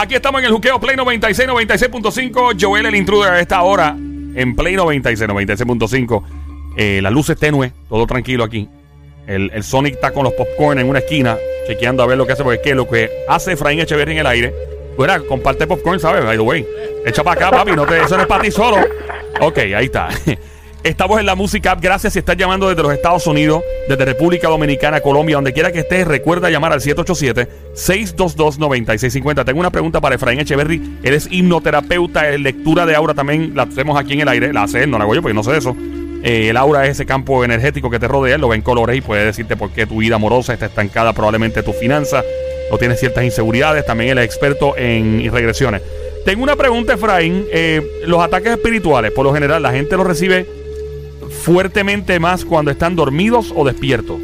Aquí estamos en el juqueo Play 96, 96.5. Joel el intruder a esta hora en Play 96, 96.5. Eh, la luz es tenue, todo tranquilo aquí. El, el, Sonic está con los popcorn en una esquina, chequeando a ver lo que hace, porque es que lo que hace Efraín Echeverry en el aire, fuera, comparte popcorn, ¿sabes? By the way. Echa para acá, papi, no te, eso no es para ti solo. Ok, ahí está. Estamos en la música Gracias si estás llamando desde los Estados Unidos, desde República Dominicana, Colombia, donde quiera que estés. Recuerda llamar al 787-622-9650. Tengo una pregunta para Efraín Echeverry. Él es hipnoterapeuta, en lectura de aura también. La hacemos aquí en el aire. La hace él, no la hago yo porque no sé eso. Eh, el aura es ese campo energético que te rodea. Lo ve en colores y puede decirte por qué tu vida amorosa está estancada, probablemente tu finanza o tienes ciertas inseguridades. También él es experto en regresiones. Tengo una pregunta, Efraín. Eh, los ataques espirituales, por lo general, la gente los recibe fuertemente más cuando están dormidos o despiertos.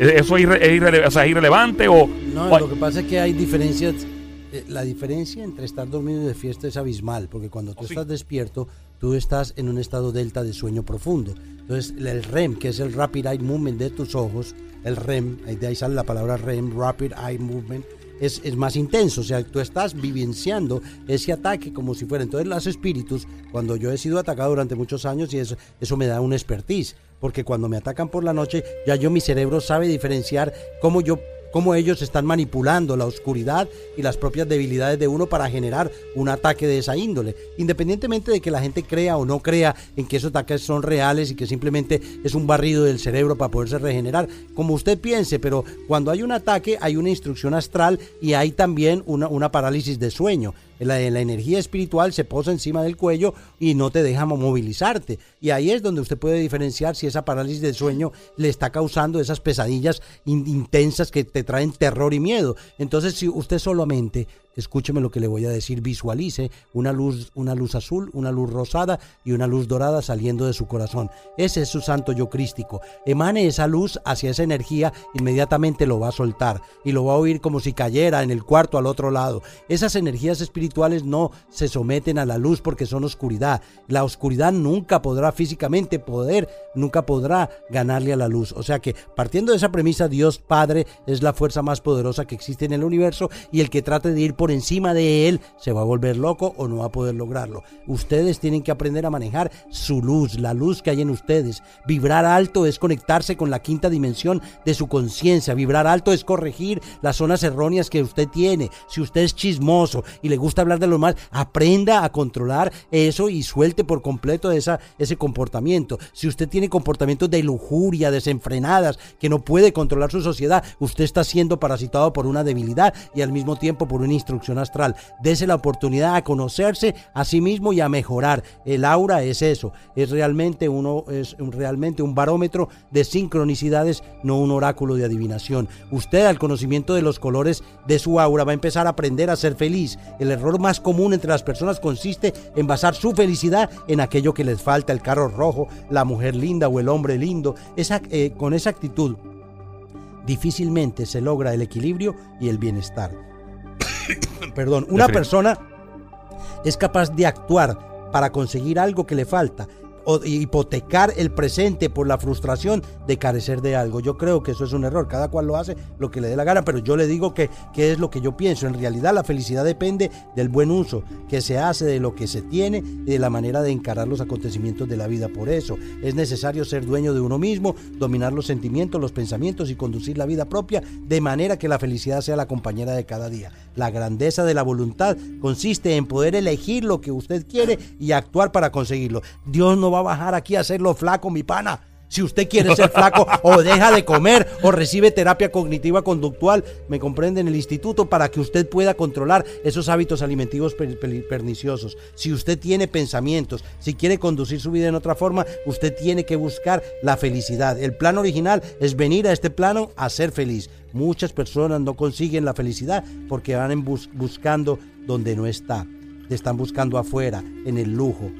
¿Eso es, irrelevante o...? No, lo que pasa es que hay diferencias... Eh, la diferencia entre estar dormido y despierto es abismal, porque cuando tú oh, estás despierto, tú estás en un estado delta de sueño profundo. Entonces, el REM, que es el Rapid Eye Movement de tus ojos, el REM, de ahí sale la palabra REM, Rapid Eye Movement, es, es, más intenso. O sea, tú estás vivenciando ese ataque como si fuera. Entonces, los espíritus, cuando yo he sido atacado durante muchos años, y eso, eso me da un expertise. Porque cuando me atacan por la noche, ya yo, mi cerebro sabe diferenciar cómo yo cómo ellos están manipulando la oscuridad y las propias debilidades de uno para generar un ataque de esa índole. Independientemente de que la gente crea o no crea en que esos ataques son reales y que simplemente es un barrido del cerebro para poderse regenerar, como usted piense, pero cuando hay un ataque hay una instrucción astral y hay también una, una parálisis de sueño. La, la, energía espiritual se posa encima del cuello y no te deja movilizarte. Y ahí es donde usted puede diferenciar si esa parálisis de sueño le está causando esas pesadillas intensas que te traen terror y miedo. Entonces, si usted solamente escúcheme lo que le voy a decir, visualice una luz, una luz azul, una luz rosada y una luz dorada saliendo de su corazón. Ese es su santo yo crístico. Emane esa luz hacia esa energía, inmediatamente lo va a soltar y lo va a oír como si cayera en el cuarto al otro lado. Esas energías espirituales no se someten a la luz porque son oscuridad. La oscuridad nunca podrá físicamente poder, nunca podrá ganarle a la luz. O sea que partiendo de esa premisa, Dios Padre es la fuerza más poderosa que existe en el universo y el que trate de ir por encima de él, se va a volver loco o no va a poder lograrlo. Ustedes tienen que aprender a manejar su luz, la luz que hay en ustedes. Vibrar alto es conectarse con la quinta dimensión de su conciencia. Vibrar alto es corregir las zonas erróneas que usted tiene. Si usted es chismoso y le gusta hablar de lo mal, aprenda a controlar eso y suelte por completo esa, ese comportamiento. Si usted tiene comportamientos de lujuria, desenfrenadas, que no puede controlar su sociedad, usted está siendo parasitado por una debilidad y al mismo tiempo por un astral. Dese la oportunidad a conocerse a sí mismo y a mejorar. El aura es eso, es realmente uno es realmente un barómetro de sincronicidades, no un oráculo de adivinación. Usted al conocimiento de los colores de su aura va a empezar a aprender a ser feliz. El error más común entre las personas consiste en basar su felicidad en aquello que les falta, el carro rojo, la mujer linda o el hombre lindo. Esa, eh, con esa actitud difícilmente se logra el equilibrio y el bienestar. Perdón, una persona es capaz de actuar para conseguir algo que le falta hipotecar el presente por la frustración de carecer de algo. Yo creo que eso es un error. Cada cual lo hace lo que le dé la gana, pero yo le digo que, que es lo que yo pienso. En realidad la felicidad depende del buen uso que se hace de lo que se tiene y de la manera de encarar los acontecimientos de la vida. Por eso es necesario ser dueño de uno mismo, dominar los sentimientos, los pensamientos y conducir la vida propia de manera que la felicidad sea la compañera de cada día. La grandeza de la voluntad consiste en poder elegir lo que usted quiere y actuar para conseguirlo. Dios no va a bajar aquí a hacerlo flaco, mi pana. Si usted quiere ser flaco o deja de comer o recibe terapia cognitiva conductual, me comprende en el instituto para que usted pueda controlar esos hábitos alimentivos perniciosos. Si usted tiene pensamientos, si quiere conducir su vida en otra forma, usted tiene que buscar la felicidad. El plan original es venir a este plano a ser feliz. Muchas personas no consiguen la felicidad porque van buscando donde no está. Están buscando afuera, en el lujo,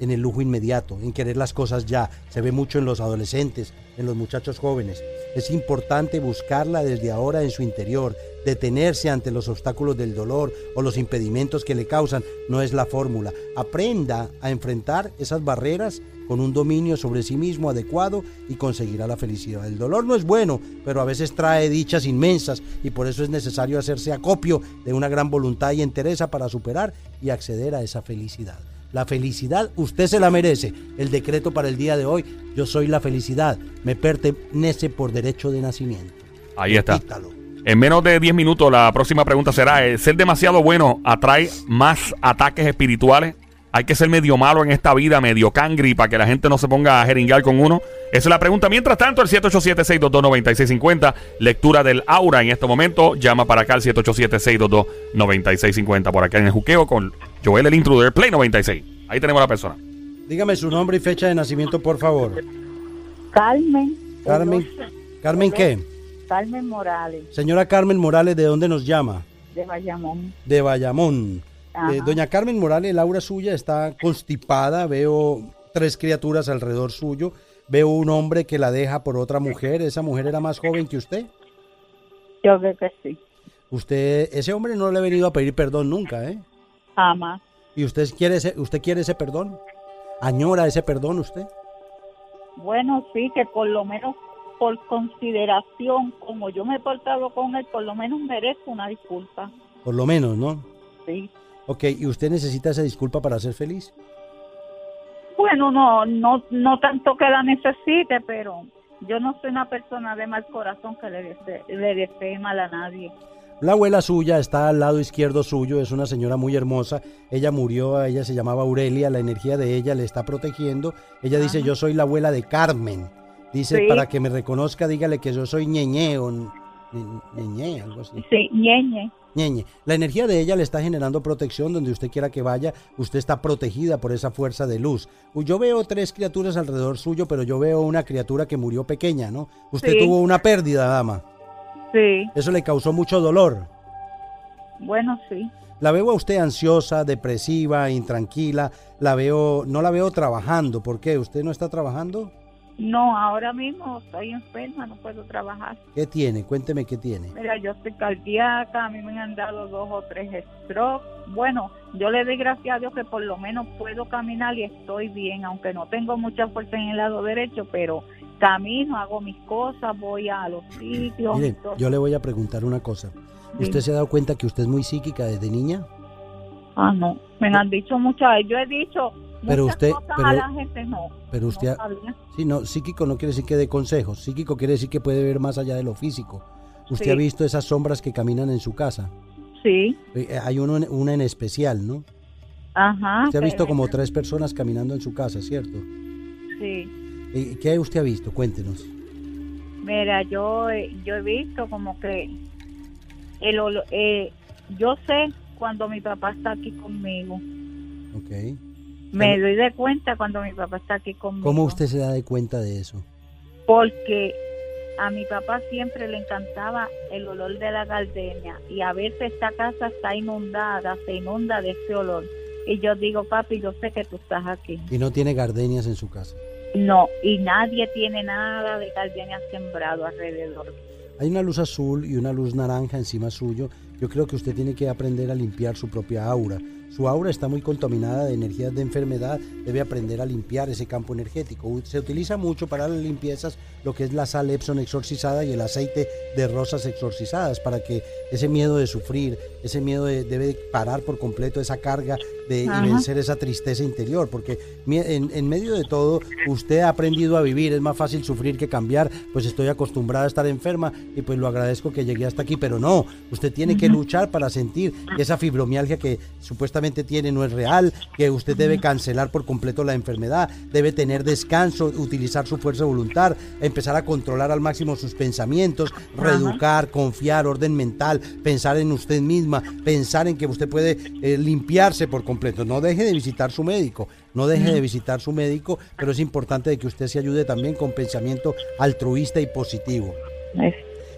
en el lujo inmediato, en querer las cosas ya. Se ve mucho en los adolescentes, en los muchachos jóvenes. Es importante buscarla desde ahora en su interior. Detenerse ante los obstáculos del dolor o los impedimentos que le causan no es la fórmula. Aprenda a enfrentar esas barreras con un dominio sobre sí mismo adecuado y conseguirá la felicidad. El dolor no es bueno, pero a veces trae dichas inmensas y por eso es necesario hacerse acopio de una gran voluntad y entereza para superar y acceder a esa felicidad. La felicidad usted se la merece. El decreto para el día de hoy, yo soy la felicidad, me pertenece por derecho de nacimiento. Ahí está. En menos de 10 minutos la próxima pregunta será, ¿el ser demasiado bueno atrae más ataques espirituales? Hay que ser medio malo en esta vida, medio cangri, para que la gente no se ponga a jeringar con uno. Esa es la pregunta. Mientras tanto, el 787-622-9650, lectura del aura en este momento. Llama para acá al 787-622-9650 por acá en el juqueo con Joel el Intruder, Play 96. Ahí tenemos a la persona. Dígame su nombre y fecha de nacimiento, por favor. Carmen. Carmen. ¿Carmen qué? Carmen Morales. Señora Carmen Morales, ¿de dónde nos llama? De Bayamón. De Bayamón. Eh, doña Carmen Morales, Laura suya está constipada, veo tres criaturas alrededor suyo, veo un hombre que la deja por otra mujer, ¿esa mujer era más joven que usted? Yo creo que sí. Usted, ese hombre no le ha venido a pedir perdón nunca, ¿eh? Jamás. ¿Y usted quiere ese, usted quiere ese perdón? ¿Añora ese perdón usted? Bueno, sí, que por lo menos por consideración, como yo me he portado con él, por lo menos merezco una disculpa. Por lo menos, ¿no? Sí. Ok, ¿y usted necesita esa disculpa para ser feliz? Bueno, no, no, no tanto que la necesite, pero yo no soy una persona de mal corazón que le desee, le desee mal a nadie. La abuela suya está al lado izquierdo suyo, es una señora muy hermosa. Ella murió, ella se llamaba Aurelia, la energía de ella le está protegiendo. Ella dice, yo soy la abuela de Carmen. Dice, para que me reconozca, dígale que yo soy ñeñe o ñeñe, algo así. Sí, ñeñe. Ñeñe. La energía de ella le está generando protección donde usted quiera que vaya. Usted está protegida por esa fuerza de luz. Yo veo tres criaturas alrededor suyo, pero yo veo una criatura que murió pequeña, ¿no? Usted tuvo una pérdida, dama. Sí. Eso le causó mucho dolor. Bueno, sí. La veo a usted ansiosa, depresiva, intranquila. La veo, no la veo trabajando. ¿Por qué? ¿Usted no está trabajando? No, ahora mismo estoy enferma, no puedo trabajar. ¿Qué tiene? Cuénteme qué tiene. Mira, yo estoy cardíaca, a mí me han dado dos o tres strokes. Bueno, yo le doy gracias a Dios que por lo menos puedo caminar y estoy bien, aunque no tengo mucha fuerza en el lado derecho, pero camino, hago mis cosas, voy a los sitios. Mire, yo le voy a preguntar una cosa. ¿Usted se ha dado cuenta que usted es muy psíquica desde niña? Ah, no, me han dicho muchas, yo he dicho pero usted, pero, a la gente no. Pero usted, sí, no, psíquico no quiere decir que dé consejos, psíquico quiere decir que puede ver más allá de lo físico. ¿Usted ha visto esas sombras que caminan en su casa? Sí. Eh, eh, hay uno, una en especial, ¿no? Ajá. Usted ha visto como tres personas caminando en su casa, ¿cierto? Sí. ¿Y ¿Qué usted ha visto? Cuéntenos. Mira, yo, yo he visto como que el, eh, yo sé cuando mi papá está aquí conmigo. Ok. Me doy de cuenta cuando mi papá está aquí conmigo. ¿Cómo usted se da de cuenta de eso? Porque a mi papá siempre le encantaba el olor de la gardenia y a veces esta casa está inundada, se inunda de ese olor. Y yo digo, papi, yo sé que tú estás aquí. ¿Y no tiene gardenias en su casa? No, y nadie tiene nada de gardenias sembrado alrededor. Hay una luz azul y una luz naranja encima suyo. Yo creo que usted tiene que aprender a limpiar su propia aura. Su aura está muy contaminada de energías de enfermedad, debe aprender a limpiar ese campo energético. Se utiliza mucho para las limpiezas lo que es la sal Epson exorcizada y el aceite de rosas exorcizadas para que ese miedo de sufrir, ese miedo de, debe parar por completo esa carga de y vencer esa tristeza interior, porque en, en, medio de todo usted ha aprendido a vivir, es más fácil sufrir que cambiar, pues estoy acostumbrada a estar enferma y pues lo agradezco que llegué hasta aquí, pero no, usted tiene que luchar para sentir que esa fibromialgia que supuestamente tiene no es real, que usted debe cancelar por completo la enfermedad, debe tener descanso, utilizar su fuerza de voluntad, empezar a controlar al máximo sus pensamientos, reeducar, confiar, orden mental, pensar en usted misma, pensar en que usted puede eh, limpiarse por completo. No deje de visitar su médico, no deje de visitar su médico, pero es importante de que usted se ayude también con pensamiento altruista y positivo.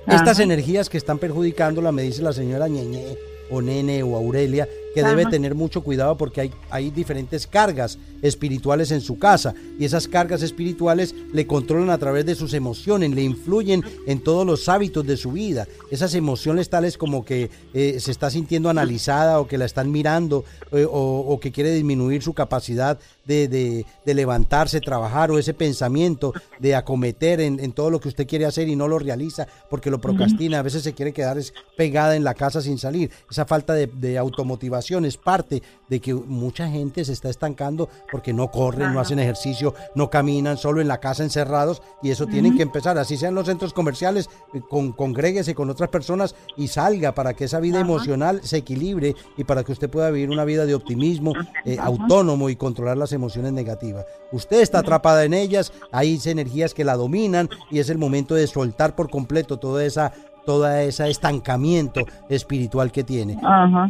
Estas energías que están perjudicándola, me dice la señora Ñeñe o Nene o Aurelia, que debe tener mucho cuidado porque hay, hay diferentes cargas espirituales en su casa y esas cargas espirituales le controlan a través de sus emociones, le influyen en todos los hábitos de su vida. Esas emociones tales como que eh, se está sintiendo analizada o que la están mirando eh, o, que quiere disminuir su capacidad de, de, de levantarse, trabajar o ese pensamiento de acometer en, en, todo lo que usted quiere hacer y no lo realiza porque lo procrastina, a veces se quiere quedar pegada en la casa sin salir. Esa falta de, de automotivación es parte de que mucha gente se está estancando porque no corren, no hacen ejercicio, no caminan, solo en la casa encerrados y eso tienen que empezar, así sean los centros comerciales, eh, con, congréguese con otras personas y salga para que esa vida emocional se equilibre y para que usted pueda vivir una vida de optimismo eh, autónomo y controlar las emociones negativas. Usted está atrapada en ellas, hay energías que la dominan y es el momento de soltar por completo toda esa toda ese estancamiento espiritual que tiene.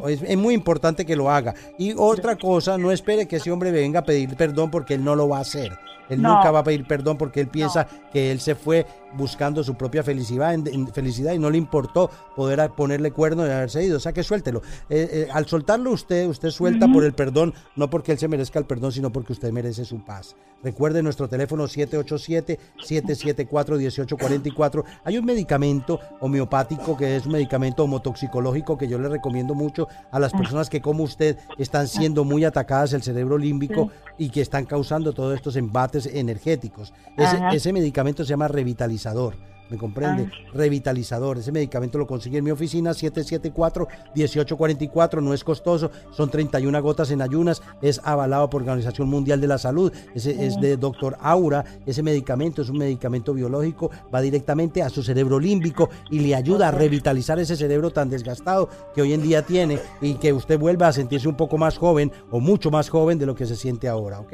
Es, es, muy importante que lo haga. Y otra cosa, no espere que ese hombre venga a pedir perdón porque él no lo va a hacer. Él nunca va a pedir perdón porque él piensa que él se fue buscando su propia felicidad, y no le importó poder ponerle cuerno y haberse ido. O sea que suéltelo. Eh, eh, al soltarlo usted, usted suelta por el perdón, no porque él se merezca el perdón, sino porque usted merece su paz. Recuerde nuestro teléfono 787-774-1844. Hay un medicamento homeopático que es un medicamento homotoxicológico que yo le recomiendo mucho a las personas que como usted están siendo muy atacadas el cerebro límbico y que están causando todos estos embates energéticos. Ese, ese medicamento se llama revitalizador ¿Me comprende? Ah. Revitalizador. Ese medicamento lo consigue en mi oficina 774-1844. No es costoso. Son 31 gotas en ayunas. Es avalado por la Organización Mundial de la Salud. Ese es de doctor Aura. Ese medicamento es un medicamento biológico. Va directamente a su cerebro límbico y le ayuda a revitalizar ese cerebro tan desgastado que hoy en día tiene y que usted vuelva a sentirse un poco más joven o mucho más joven de lo que se siente ahora. ¿Ok?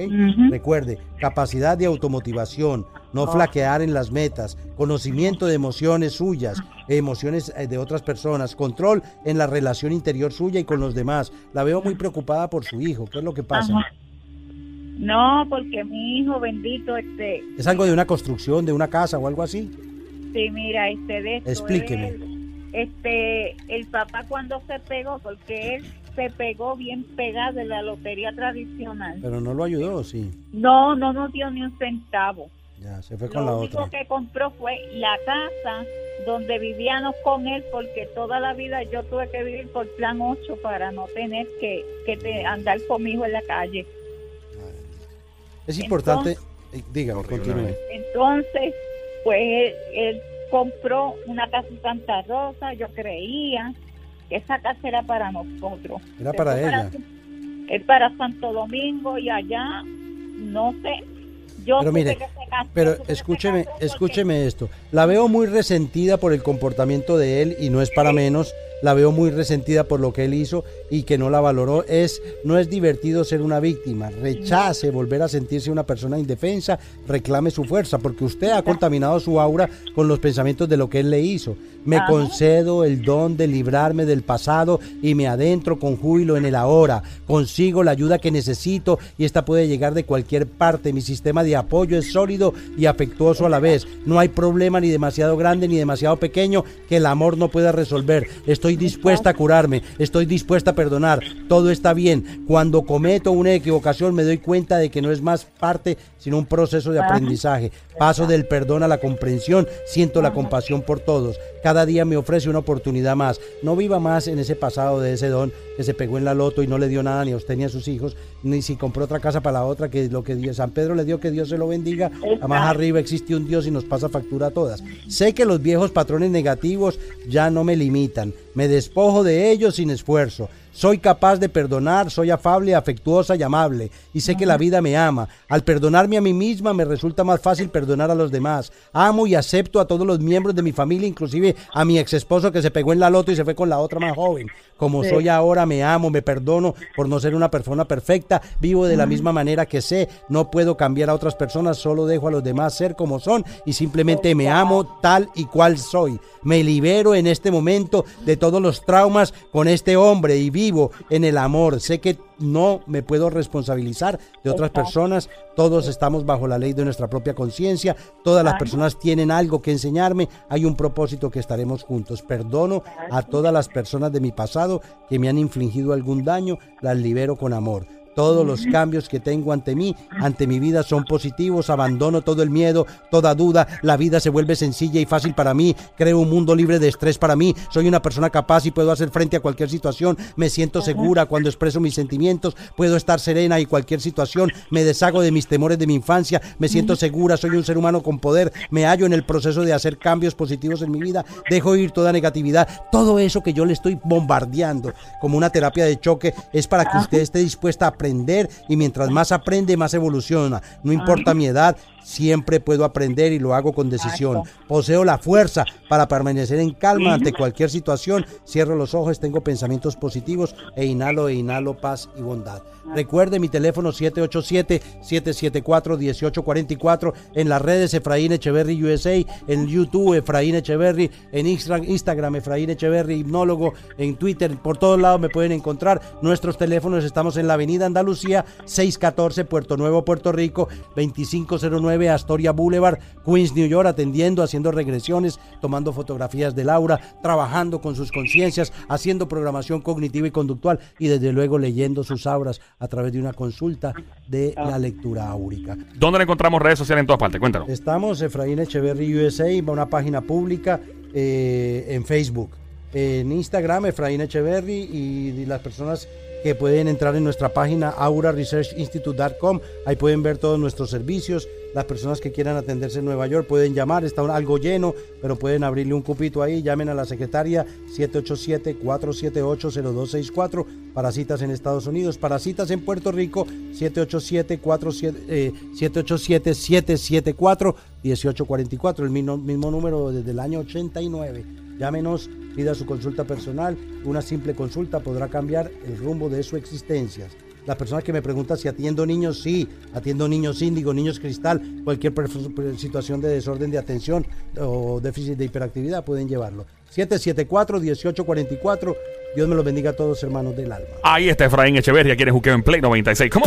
Recuerde, capacidad de automotivación no flaquear en las metas, conocimiento de emociones suyas, emociones eh, de otras personas, control en la relación interior suya y con los demás. La veo muy preocupada por su hijo. ¿Qué es lo que pasa? No, porque mi hijo bendito este es algo de una construcción, de una casa o algo así. Sí, mira, este de Explíqueme. este el papá cuando se pegó porque él se pegó bien pegado de la lotería tradicional. Pero no lo ayudó, sí. No, no nos dio ni un centavo. Ya, se fue con la otra. Lo único que compró fue la casa donde vivíamos con él porque toda la vida yo tuve que vivir por plan 8 para no tener que, que andar conmigo en la calle. Es importante, eh, dígame, continúe. Entonces, pues él, compró una casa en Santa Rosa, yo creía que esa casa era para nosotros. Era para ella. es para Santo Domingo y allá, no sé, pero mire, pero escúcheme, escúcheme esto. La veo muy resentida por el comportamiento de él y no es para menos. La veo muy resentida por lo que él hizo y que no la valoró. Es no es divertido ser una víctima. Rechace volver a sentirse una persona indefensa. Reclame su fuerza porque usted ha contaminado su aura con los pensamientos de lo que él le hizo. Me concedo el don de librarme del pasado y me adentro con júbilo en el ahora. Consigo la ayuda que necesito y esta puede llegar de cualquier parte. Mi sistema de apoyo es sólido y afectuoso a la vez. No hay problema ni demasiado grande ni demasiado pequeño que el amor no pueda resolver. Estoy dispuesta a curarme, estoy dispuesta a perdonar. Todo está bien. Cuando cometo una equivocación me doy cuenta de que no es más parte sino un proceso de aprendizaje. Paso del perdón a la comprensión, siento la compasión por todos. Cada día me ofrece una oportunidad más. No viva más en ese pasado de ese don que se pegó en la loto y no le dio nada ni a usted ni a sus hijos, ni si compró otra casa para la otra, que lo que Dios, San Pedro le dio, que Dios se lo bendiga. A más arriba existe un Dios y nos pasa factura a todas. Sé que los viejos patrones negativos ya no me limitan. Me despojo de ellos sin esfuerzo. Soy capaz de perdonar, soy afable, afectuosa y amable. Y sé que la vida me ama. Al perdonarme a mí misma me resulta más fácil perdonar a los demás. Amo y acepto a todos los miembros de mi familia, inclusive a mi ex esposo que se pegó en la loto y se fue con la otra más joven. Como soy ahora, me amo, me perdono por no ser una persona perfecta. Vivo de la misma manera que sé. No puedo cambiar a otras personas, solo dejo a los demás ser como son y simplemente me amo tal y cual soy. Me libero en este momento de todos los traumas con este hombre y vivo en el amor. Sé que no me puedo responsabilizar de otras personas. Todos estamos bajo la ley de nuestra propia conciencia. Todas las personas tienen algo que enseñarme. Hay un propósito que estaremos juntos. Perdono a todas las personas de mi pasado que me han infligido algún daño. Las libero con amor. Todos los cambios que tengo ante mí, ante mi vida son positivos, abandono todo el miedo, toda duda, la vida se vuelve sencilla y fácil para mí, creo un mundo libre de estrés para mí, soy una persona capaz y puedo hacer frente a cualquier situación, me siento segura cuando expreso mis sentimientos, puedo estar serena y cualquier situación, me deshago de mis temores de mi infancia, me siento segura, soy un ser humano con poder, me hallo en el proceso de hacer cambios positivos en mi vida, dejo ir toda negatividad, todo eso que yo le estoy bombardeando como una terapia de choque es para que usted esté dispuesta a aprender y mientras más aprende, más evoluciona. No importa mi edad, siempre puedo aprender y lo hago con decisión. Poseo la fuerza para permanecer en calma ante cualquier situación. Cierro los ojos, tengo pensamientos positivos e inhalo e inhalo paz y bondad. Recuerde mi teléfono 787-774-1844 en las redes Efraín Echeverry USA, en YouTube Efraín Echeverry, en Instagram Efraín Echeverry Hipnólogo, en Twitter, por todos lados me pueden encontrar. Nuestros teléfonos estamos en la Avenida Andalucía 614 Puerto Nuevo, Puerto Rico 2509 Astoria Boulevard, Queens, New York, atendiendo, haciendo regresiones, tomando fotografías de Laura, trabajando con sus conciencias, haciendo programación cognitiva y conductual y desde luego leyendo sus auras a través de una consulta de la lectura áurica. ¿Dónde le encontramos redes sociales en todas partes? Cuéntanos. Estamos Efraín Echeverry USA, una página pública eh, en Facebook, en Instagram Efraín Echeverry y las personas que pueden entrar en nuestra página auraresearchinstitute.com. Ahí pueden ver todos nuestros servicios. Las personas que quieran atenderse en Nueva York pueden llamar, está algo lleno, pero pueden abrirle un cupito ahí. Llamen a la secretaria 787-478-0264 para citas en Estados Unidos. Para citas en Puerto Rico, 787-774-1844, el mismo, mismo número desde el año 89. Llámenos, pida su consulta personal. Una simple consulta podrá cambiar el rumbo de su existencia. Las personas que me preguntan si atiendo niños, sí, atiendo niños índigo, niños cristal, cualquier situación de desorden de atención o déficit de hiperactividad pueden llevarlo. 774-1844. Dios me los bendiga a todos, hermanos del alma. Ahí está Efraín Echeverria, quien es Juqueo en Play 96. ¿Cómo?